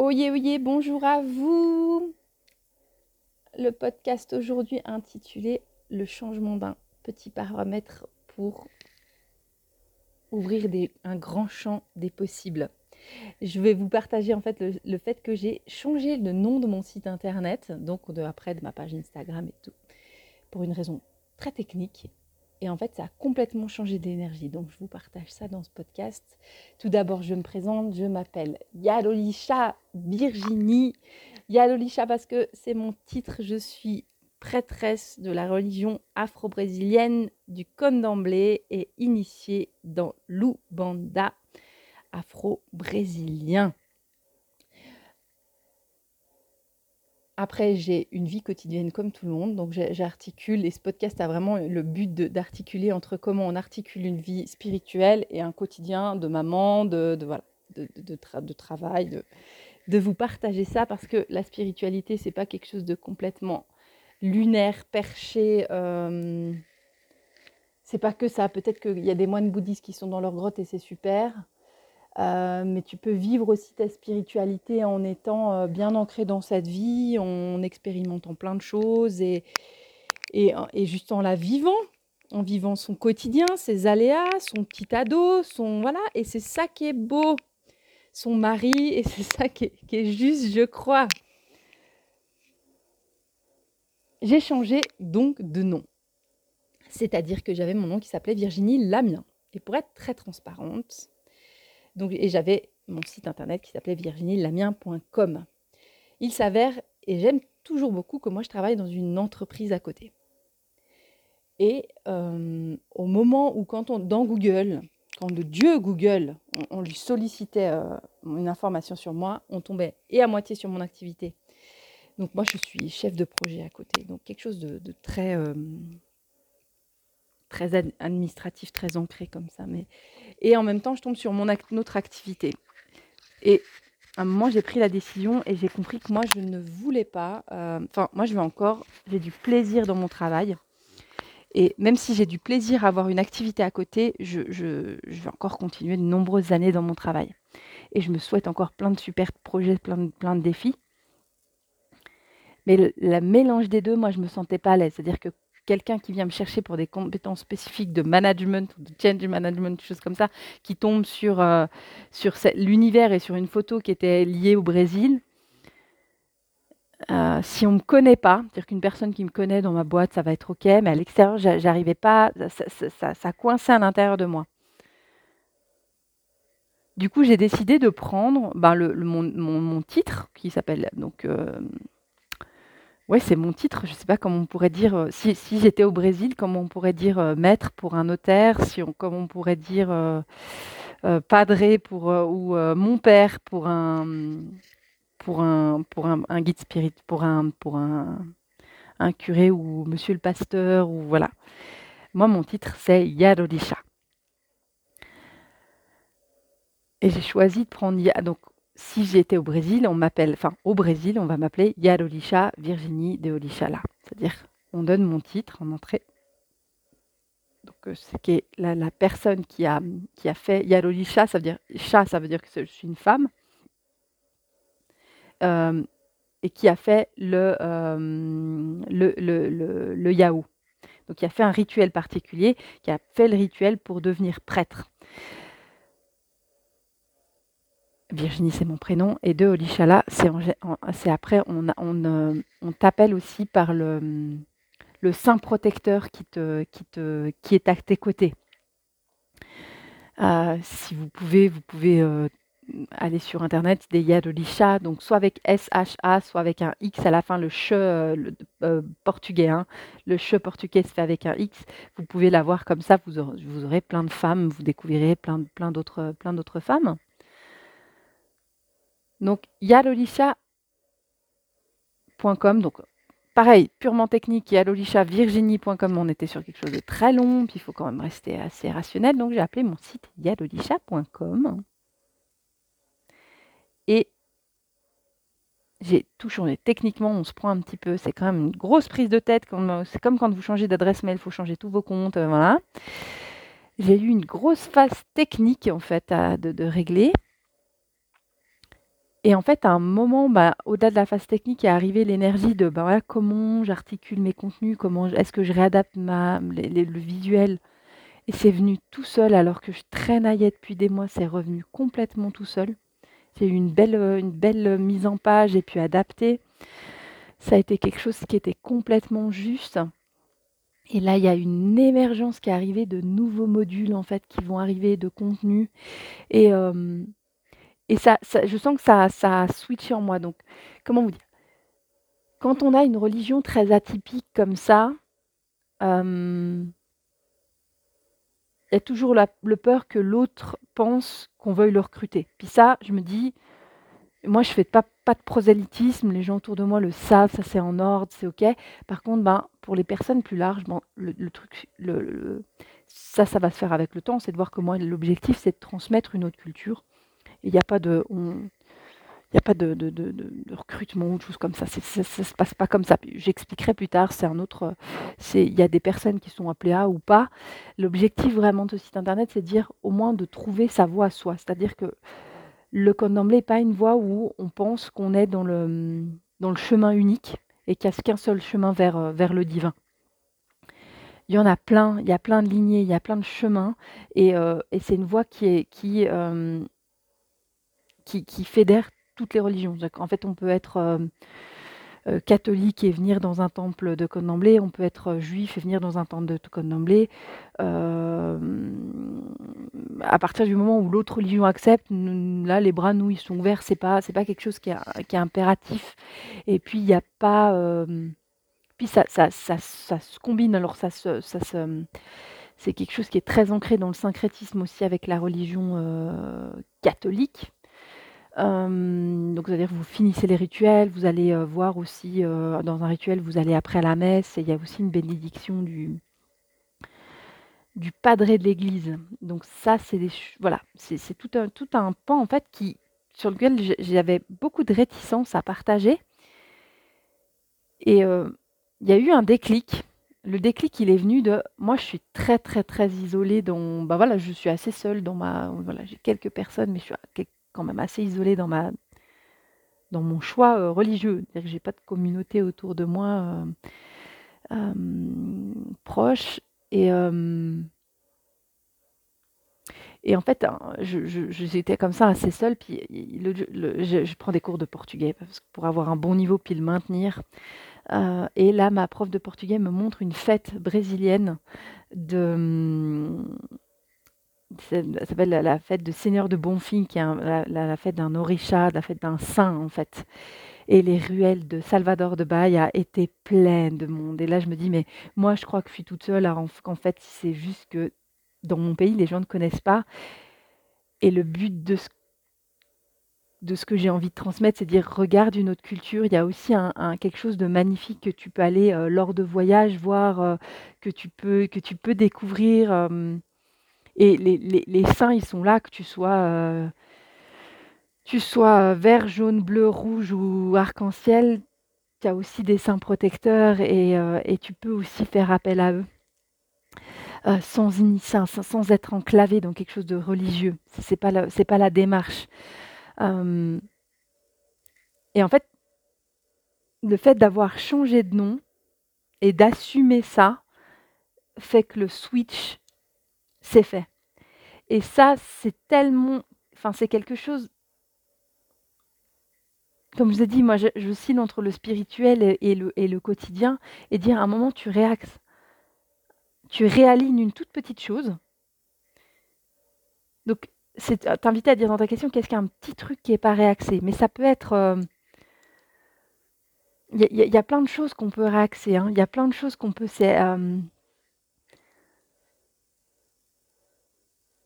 Oyez, oyez, bonjour à vous. Le podcast aujourd'hui intitulé Le changement d'un petit paramètre pour ouvrir un grand champ des possibles. Je vais vous partager en fait le, fait que j'ai changé le nom de mon site internet, donc de, après de ma page Instagram et tout, pour une raison très technique et en fait, ça a complètement changé d'énergie. Donc, je vous partage ça dans ce podcast. Tout d'abord, je me présente. Je m'appelle Yalolisha Virginie. Yalolisha parce que c'est mon titre. Je suis prêtresse de la religion afro-brésilienne du Condomblé et initiée dans l'Ubanda afro-brésilien. Après, j'ai une vie quotidienne comme tout le monde, donc j'articule, et ce podcast a vraiment le but d'articuler entre comment on articule une vie spirituelle et un quotidien de maman, de, voilà, de, travail, de, vous partager ça, parce que la spiritualité, c'est pas quelque chose de complètement lunaire, perché. Euh, c'est pas que ça. Peut-être qu'il y a des moines bouddhistes qui sont dans leur grotte et c'est super. Euh, mais tu peux vivre aussi ta spiritualité en étant euh, bien ancré dans cette vie, en expérimentant plein de choses et, et, juste en la vivant, en vivant son quotidien, ses aléas, son petit ado, son voilà. Et c'est ça qui est beau, son mari, et c'est ça qui est, juste, je crois. J'ai changé donc de nom. C'est-à-dire que j'avais mon nom qui s'appelait Virginie Lamien. Et pour être très transparente, et j'avais mon site internet qui s'appelait virginielamien.com. Il s'avère, et j'aime toujours beaucoup, que moi je travaille dans une entreprise à côté. Et euh, au moment où, quand on, dans Google, quand le dieu Google, on, lui sollicitait euh, une information sur moi, on tombait et à moitié sur mon activité. Donc moi, je suis chef de projet à côté. Donc quelque chose de, très, euh, très administratif, très ancré comme ça. Mais et en même temps, je tombe sur mon autre activité. Et à un moment, j'ai pris la décision et j'ai compris que moi, je ne voulais pas. Euh, enfin, moi, je veux encore. J'ai du plaisir dans mon travail. Et même si j'ai du plaisir à avoir une activité à côté, je, vais encore continuer de nombreuses années dans mon travail. Et je me souhaite encore plein de super projets, plein de défis. Mais le, mélange des deux, moi, je ne me sentais pas à l'aise. C'est-à-dire que quelqu'un qui vient me chercher pour des compétences spécifiques de management de change management, des choses comme ça, qui tombe sur, euh, sur l'univers et sur une photo qui était liée au Brésil, euh, si on ne me connaît pas, c'est-à-dire qu'une personne qui me connaît dans ma boîte, ça va être OK, mais à l'extérieur, j'arrivais pas, ça, ça, coinçait à l'intérieur de moi. Du coup, j'ai décidé de prendre ben, mon, mon, titre, qui s'appelle donc euh, Ouais, c'est mon titre. Je ne sais pas comment on pourrait dire, euh, si j'étais au Brésil, comment on pourrait dire, euh, maître pour un notaire, si on comment on pourrait dire, euh, padre pour, ou mon père pour un pour un pour un guide spirit pour un pour un un curé ou monsieur le pasteur ou voilà. Moi, mon titre, c'est Yarodisha. Et j'ai choisi de prendre donc si j'étais au Brésil, on m'appelle, enfin au Brésil, on va m'appeler Yarolisha Virginie de Olichala. C'est-à-dire, on donne mon titre en entrée. Donc, euh, c'est la, la, personne qui a, qui a fait Yarolisha, ça veut dire chat, ça veut dire que je suis une femme, euh, et qui a fait le, euh, le, le, le, le Yahoo. Donc, qui a fait un rituel particulier, qui a fait le rituel pour devenir prêtre. Virginie, c'est mon prénom. Et de Olishala, c'est après, on, on, euh, on t'appelle aussi par le, saint protecteur qui, est à tes côtés. Euh, si vous pouvez, vous pouvez euh, aller sur internet, des Yad Olisha, donc soit avec SHA, soit avec un X à la fin, le che portugais. Le che portugais se fait avec un X. Vous pouvez l'avoir comme ça, vous aurez, plein de femmes, vous découvrirez plein d'autres femmes. Donc, yalolisha.com. Donc, pareil, purement technique, yalolisha.virginie.com. On était sur quelque chose de très long, puis il faut quand même rester assez rationnel. Donc, j'ai appelé mon site yalolisha.com. Et j'ai tout changé. Techniquement, on se prend un petit peu. C'est quand même une grosse prise de tête. C'est comme quand vous changez d'adresse mail, il faut changer tous vos comptes. Euh, voilà. J'ai eu une grosse phase technique en fait à, de régler. Et en fait, à un moment, bah, au-delà de la phase technique est arrivée l'énergie de, bah, voilà, comment j'articule mes contenus, comment est-ce que je réadapte ma le visuel et c'est venu tout seul alors que je traînaillais depuis des mois, c'est revenu complètement tout seul. J'ai eu une belle, une belle mise en page et puis adapté. Ça a été quelque chose qui était complètement juste. Et là, il y a une émergence qui est arrivée de nouveaux modules en fait qui vont arriver de contenu et et ça, je sens que ça ça a switché en moi donc comment vous dire? Quand on a une religion très atypique comme ça, il y a toujours la le peur que l'autre pense qu'on veuille le recruter. Puis ça, je me dis moi je fais pas de prosélytisme, les gens autour de moi le savent, ça c'est en ordre, c'est OK. Par contre, ben, pour les personnes plus larges, le truc ça, ça va se faire avec le temps, c'est de voir moi l'objectif c'est de transmettre une autre culture. Il n'y a pas de il y a pas de recrutement ou de choses comme ça. ça se passe pas comme ça. J'expliquerai plus tard, c'est un autre, il y a des personnes qui sont appelées à ou pas. L'objectif vraiment de ce site internet, c'est de dire au moins de trouver sa voie à soi. C'est-à-dire que le code d'emblée n'est pas une voie où on pense qu'on est dans le dans le chemin unique et qu'il n'y a qu'un seul chemin vers, euh, vers le divin. Il y en a plein, il y a plein de lignées, il y a plein de chemins et euh, et c'est une voie qui est euh, qui fédère toutes les religions. En fait, on peut être euh, euh, catholique et venir dans un temple de Côte-d'Emblée, on peut être euh, juif et venir dans un temple de Côte-d'Emblée. à partir du moment où l'autre religion accepte, là, les bras, nous, ils sont ouverts. C'est pas, pas quelque chose qui est, impératif. Et puis, il n'y a pas. puis, ça, ça, ça, ça, se combine. Alors, ça ça c'est quelque chose qui est très ancré dans le syncrétisme aussi avec la religion catholique donc c'est-à-dire vous finissez les rituels, vous allez, voir aussi, dans un rituel, vous allez après la messe et il y a aussi une bénédiction du du padré de l'église. Donc ça, c'est des voilà, c'est tout un tout un pan en fait qui sur lequel j'avais beaucoup de réticence à partager et il y a eu un déclic. Le déclic, il est venu de moi, je suis très, très, très isolée dans bah, voilà, je suis assez seule dans ma voilà, j'ai quelques personnes, mais je suis quand même assez isolée dans ma dans mon choix euh, religieux. C'est-à-dire que j'ai pas de communauté autour de moi euh, euh, proche. Et, et en fait, hein, j'étais comme ça assez seule. Puis je, prends des cours de portugais pour avoir un bon niveau puis le maintenir. et là, ma prof de portugais me montre une fête brésilienne de ça s'appelle la, fête de Seigneur de Bonfim, qui est la, fête d'un orisha, la fête d'un saint en fait. Et les ruelles de Salvador de Bahia étaient pleines de monde. Et là, je me dis, mais moi, je crois que je suis toute seule. Alors qu'en fait, c'est juste que dans mon pays, les gens ne connaissent pas. Et le but de ce, que j'ai envie de transmettre, c'est de dire, regarde une autre culture. Il y a aussi quelque chose de magnifique que tu peux aller euh, lors de voyages voir, euh, que, tu peux, que tu peux découvrir. Euh, et les, les, les saints, ils sont là, que tu sois, euh, sois vert, jaune, bleu, rouge ou arc-en-ciel, tu as aussi des saints protecteurs et, euh, tu peux aussi faire appel à eux. Euh, sans, sans, sans, être enclavé dans quelque chose de religieux. Ce n'est pas la démarche. et en fait, le fait d'avoir changé de nom et d'assumer ça fait que le switch c'est fait. Et ça, c'est tellement, enfin, c'est quelque chose. Comme je vous ai dit, moi, je, je entre le spirituel et, le, et le quotidien, et dire à un moment, tu réaxes, tu réalignes une toute petite chose. Donc, c'est t'inviter à dire dans ta question, qu'est-ce qu'un petit truc qui n'est pas réaxé? Mais ça peut être. Euh, il y, a plein de choses qu'on peut réaxer. Hein. Il y a plein de choses qu'on peut. Euh,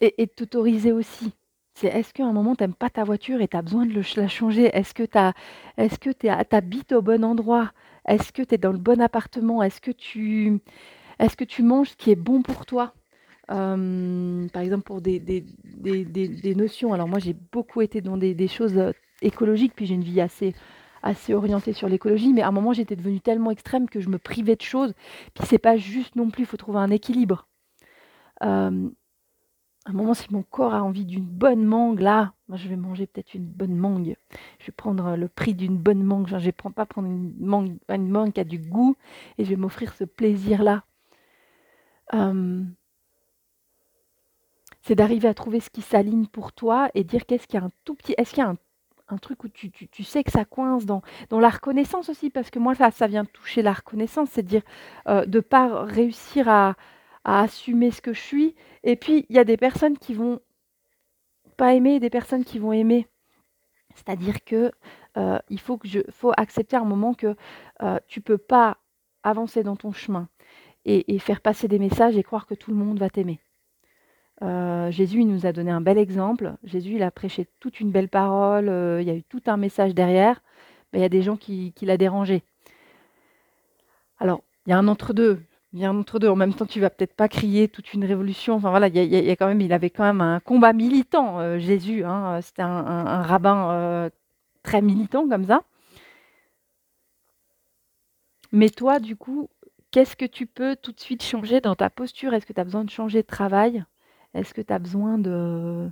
Et, t'autoriser aussi. C'est est-ce qu'à un moment, tu pas ta voiture et tu as besoin de la changer? Est-ce que tu tu habites au bon endroit? Est-ce que tu es dans le bon appartement? Est-ce que tu est-ce que tu manges ce qui est bon pour toi? Par exemple, pour des, des, des, des, notions. Alors moi, j'ai beaucoup été dans des, choses euh, écologiques, puis j'ai une vie assez assez orientée sur l'écologie, mais à un moment j'étais devenue tellement extrême que je me privais de choses. Puis c'est pas juste non plus, il faut trouver un équilibre un moment, si mon corps a envie d'une bonne mangue, là, moi, je vais manger peut-être une bonne mangue. Je vais prendre le prix d'une bonne mangue, je ne vais pas prendre une mangue, une mangue qui a du goût et je vais m'offrir ce plaisir-là. Euh, c'est d'arriver à trouver ce qui s'aligne pour toi et dire qu'est-ce qu'il y a un tout petit, est-ce qu'il y a un, truc où tu, sais que ça coince dans, la reconnaissance aussi, parce que moi, ça, vient toucher la reconnaissance, c'est dire euh, de pas réussir à, à assumer ce que je suis. Et puis, il y a des personnes qui vont pas aimer et des personnes qui vont aimer. C'est-à-dire que euh, il faut que je, faut accepter un moment que euh, tu peux pas avancer dans ton chemin et, faire passer des messages et croire que tout le monde va t'aimer. Euh, Jésus il nous a donné un bel exemple. Jésus il a prêché toute une belle parole. il y a eu tout un message derrière. Mais il y a des gens qui, qui l'a dérangé. Alors il y a un entre y entre deux. En même temps, tu vas peut-être pas crier toute une révolution. Enfin voilà, il, y a, quand même, il avait quand même un combat militant, euh, Jésus. Hein. C'était un, rabbin euh, très militant comme ça. Mais toi, du coup, qu'est-ce que tu peux tout de suite changer dans ta posture? Est-ce que tu as besoin de changer de travail? Est-ce que tu as besoin de,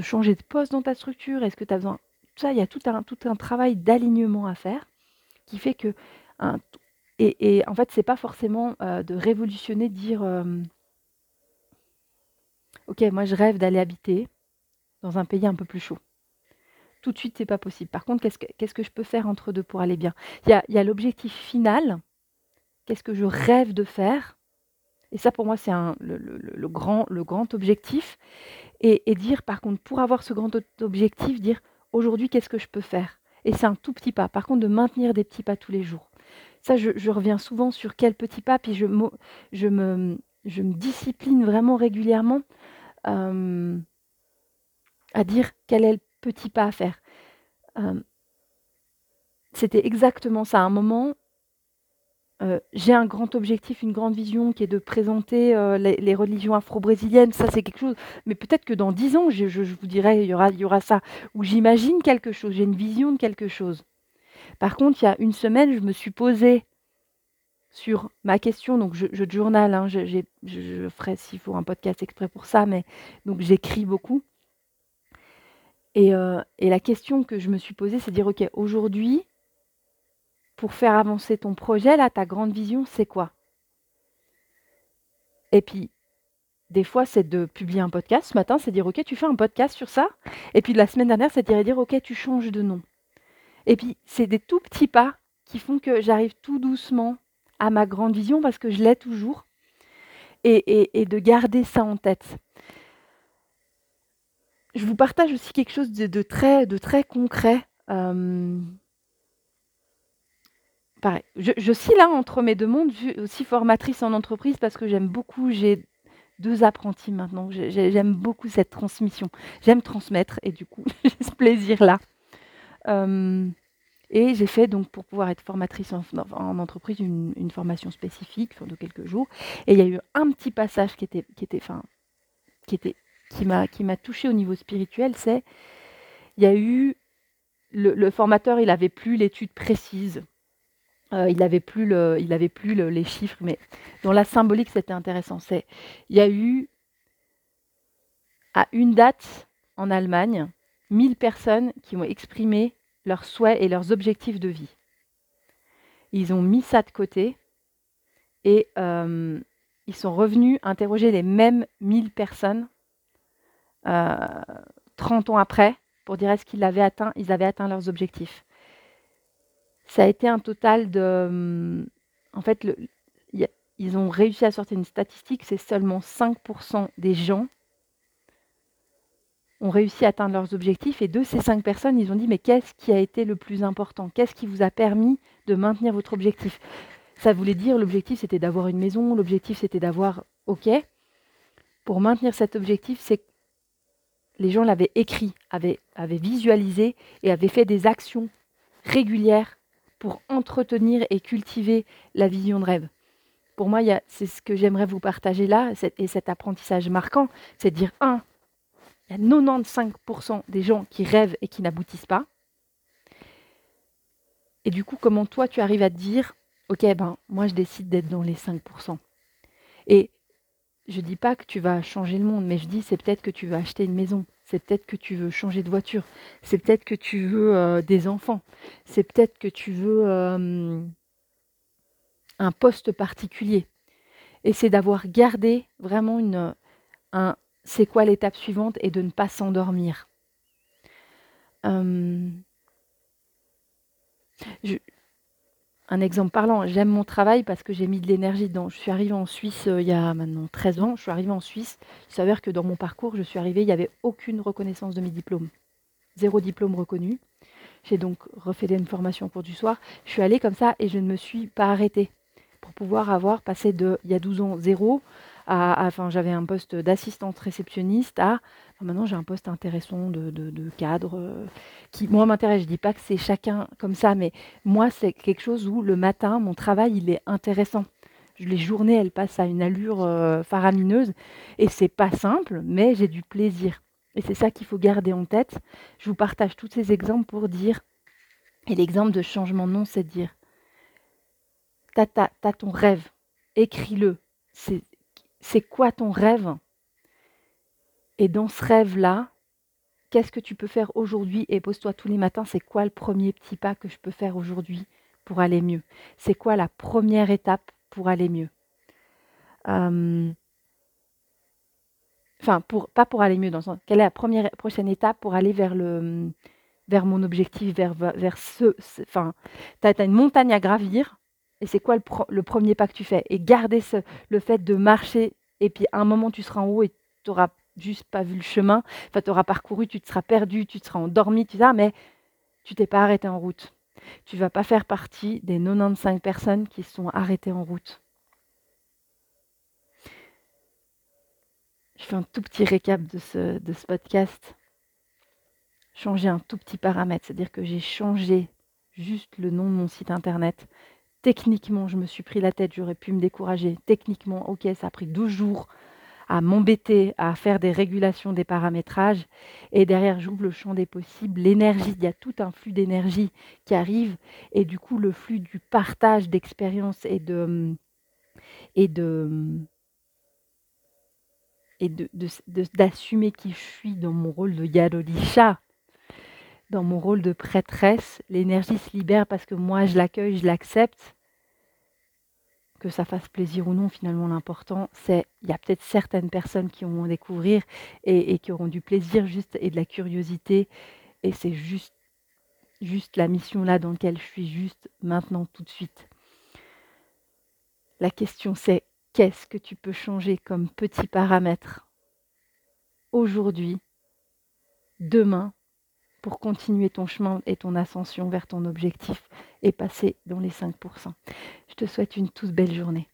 changer de poste dans ta structure? Est-ce que tu as besoin... Ça, il y a tout un, travail d'alignement à faire qui fait que et, en fait, c'est pas forcément euh, de révolutionner, dire euh, Ok, moi je rêve d'aller habiter dans un pays un peu plus chaud. Tout de suite, c'est pas possible. Par contre, qu'est-ce que, je peux faire entre deux pour aller bien? Il y a, l'objectif final. Qu'est-ce que je rêve de faire? Et ça, pour moi, c'est le, grand, objectif. Et dire, par contre, pour avoir ce grand objectif, dire aujourd'hui, qu'est-ce que je peux faire? Et c'est un tout petit pas. Par contre, de maintenir des petits pas tous les jours. Ça, je, reviens souvent sur quel petit pas, puis je, me, discipline vraiment régulièrement euh, à dire quel est le petit pas à faire. Euh, c'était exactement ça. À un moment, euh, j'ai un grand objectif, une grande vision qui est de présenter les, religions afro-brésiliennes. Ça, c'est quelque chose. Mais peut-être que dans dix ans, je, vous dirais, il y aura, il y aura ça. Ou j'imagine quelque chose, j'ai une vision de quelque chose. Par contre, il y a une semaine, je me suis posée sur ma question. Donc, je, je journal, hein, je, ferai s'il faut un podcast exprès pour ça, mais donc j'écris beaucoup. Et, euh, et, la question que je me suis posée, c'est de dire, OK, aujourd'hui, pour faire avancer ton projet, là, ta grande vision, c'est quoi? Et puis, des fois, c'est de publier un podcast. Ce matin, c'est dire, OK, tu fais un podcast sur ça. Et puis, la semaine dernière, c'est de dire, OK, tu changes de nom. Et puis, c'est des tout petits pas qui font que j'arrive tout doucement à ma grande vision parce que je l'ai toujours. Et, de garder ça en tête. Je vous partage aussi quelque chose de, très, concret. Euh, pareil. Je, suis là entre mes deux mondes, aussi formatrice en entreprise parce que j'aime beaucoup, j'ai deux apprentis maintenant, j'aime beaucoup cette transmission. J'aime transmettre et du coup, j'ai ce plaisir-là. Euh, et j'ai fait donc pour pouvoir être formatrice en, entreprise une, formation spécifique de quelques jours. Et il y a eu un petit passage qui était, qui était, enfin, qui était, qui m'a, qui m'a touché au niveau spirituel, c'est il y a eu le, formateur, il avait plus l'étude précise. Euh, il n'avait plus, le, il avait plus les chiffres, mais dans la symbolique, c'était intéressant. C'est, il y a eu à une date en Allemagne 1000 personnes qui ont exprimé leurs souhaits et leurs objectifs de vie. Ils ont mis ça de côté et euh, ils sont revenus interroger les mêmes 1000 personnes 30 euh, ans après pour dire est-ce qu'ils avaient atteint, ils avaient atteint leurs objectifs. Ça a été un total de... En fait, ils ont réussi à sortir une statistique, c'est seulement 5% des gens ont réussi à atteindre leurs objectifs. Et de ces cinq personnes, ils ont dit, mais qu'est-ce qui a été le plus important? Qu'est-ce qui vous a permis de maintenir votre objectif? Ça voulait dire, l'objectif, c'était d'avoir une maison, l'objectif, c'était d'avoir, OK. Pour maintenir cet objectif, c'est que les gens l'avaient écrit, avaient, avaient visualisé et avaient fait des actions régulières pour entretenir et cultiver la vision de rêve. Pour moi, c'est ce que j'aimerais vous partager là, et cet apprentissage marquant, c'est de dire, un, il y a 95% des gens qui rêvent et qui n'aboutissent pas. Et du coup, comment toi, tu arrives à te dire, OK, ben, moi, je décide d'être dans les 5%. Et je dis pas que tu vas changer le monde, mais je dis c'est peut-être que tu veux acheter une maison, c'est peut-être que tu veux changer de voiture, c'est peut-être que tu veux euh, des enfants, c'est peut-être que tu veux euh, un poste particulier. Et c'est d'avoir gardé vraiment une, un c'est quoi l'étape suivante et de ne pas s'endormir. Euh, un exemple parlant, j'aime mon travail parce que j'ai mis de l'énergie dedans. Je suis arrivée en Suisse euh, il y a maintenant 13 ans. Je suis arrivée en Suisse. Il s'avère que dans mon parcours, je suis arrivée, il n'y avait aucune reconnaissance de mes diplômes. Zéro diplôme reconnu. J'ai donc refait une formation au cours du soir. Je suis allée comme ça et je ne me suis pas arrêtée pour pouvoir avoir passé de, il y a 12 ans, zéro enfin, j'avais un poste d'assistante réceptionniste à, maintenant j'ai un poste intéressant de, cadre euh, qui, moi, m'intéresse. Je dis pas que c'est chacun comme ça, mais moi, c'est quelque chose où le matin, mon travail, il est intéressant. Les journées, elles passent à une allure euh, faramineuse et c'est pas simple, mais j'ai du plaisir. Et c'est ça qu'il faut garder en tête. Je vous partage tous ces exemples pour dire, et l'exemple de changement de nom, c'est dire, t'as, as, ton rêve, écris-le. C'est quoi ton rêve? Et dans ce rêve-là, qu'est-ce que tu peux faire aujourd'hui? Et pose-toi tous les matins, c'est quoi le premier petit pas que je peux faire aujourd'hui pour aller mieux? C'est quoi la première étape pour aller mieux? Enfin, pour, pas pour aller mieux, dans le sens, quelle est la première, prochaine étape pour aller vers, le, vers mon objectif, vers, vers ce... enfin, tu as, une montagne à gravir, et c'est quoi le, premier pas que tu fais? Et garder le fait de marcher, et puis à un moment tu seras en haut et tu auras juste pas vu le chemin. Enfin, tu auras parcouru, tu te seras perdu, tu te seras endormi, tu sais, mais tu t'es pas arrêté en route. Tu vas pas faire partie des 95 personnes qui sont arrêtées en route. Je fais un tout petit récap de ce podcast. Changer un tout petit paramètre, c'est-à-dire que j'ai changé juste le nom de mon site internet. Techniquement, je me suis pris la tête, j'aurais pu me décourager. Techniquement, ok, ça a pris 12 jours à m'embêter à faire des régulations des paramétrages. Et derrière, j'ouvre le champ des possibles, l'énergie, il y a tout un flux d'énergie qui arrive. Et du coup, le flux du partage d'expériences et de. Et de et d'assumer de, qui je suis dans mon rôle de Yadolisha, dans mon rôle de prêtresse. L'énergie se libère parce que moi, je l'accueille, je l'accepte que ça fasse plaisir ou non, finalement, l'important, c'est il y a peut-être certaines personnes qui vont découvrir et, qui auront du plaisir juste et de la curiosité. Et c'est juste, juste la mission là dans laquelle je suis juste maintenant, tout de suite. La question c'est qu'est-ce que tu peux changer comme petit paramètre aujourd'hui, demain, pour continuer ton chemin et ton ascension vers ton objectif et passer dans les 5%. Je te souhaite une toute belle journée.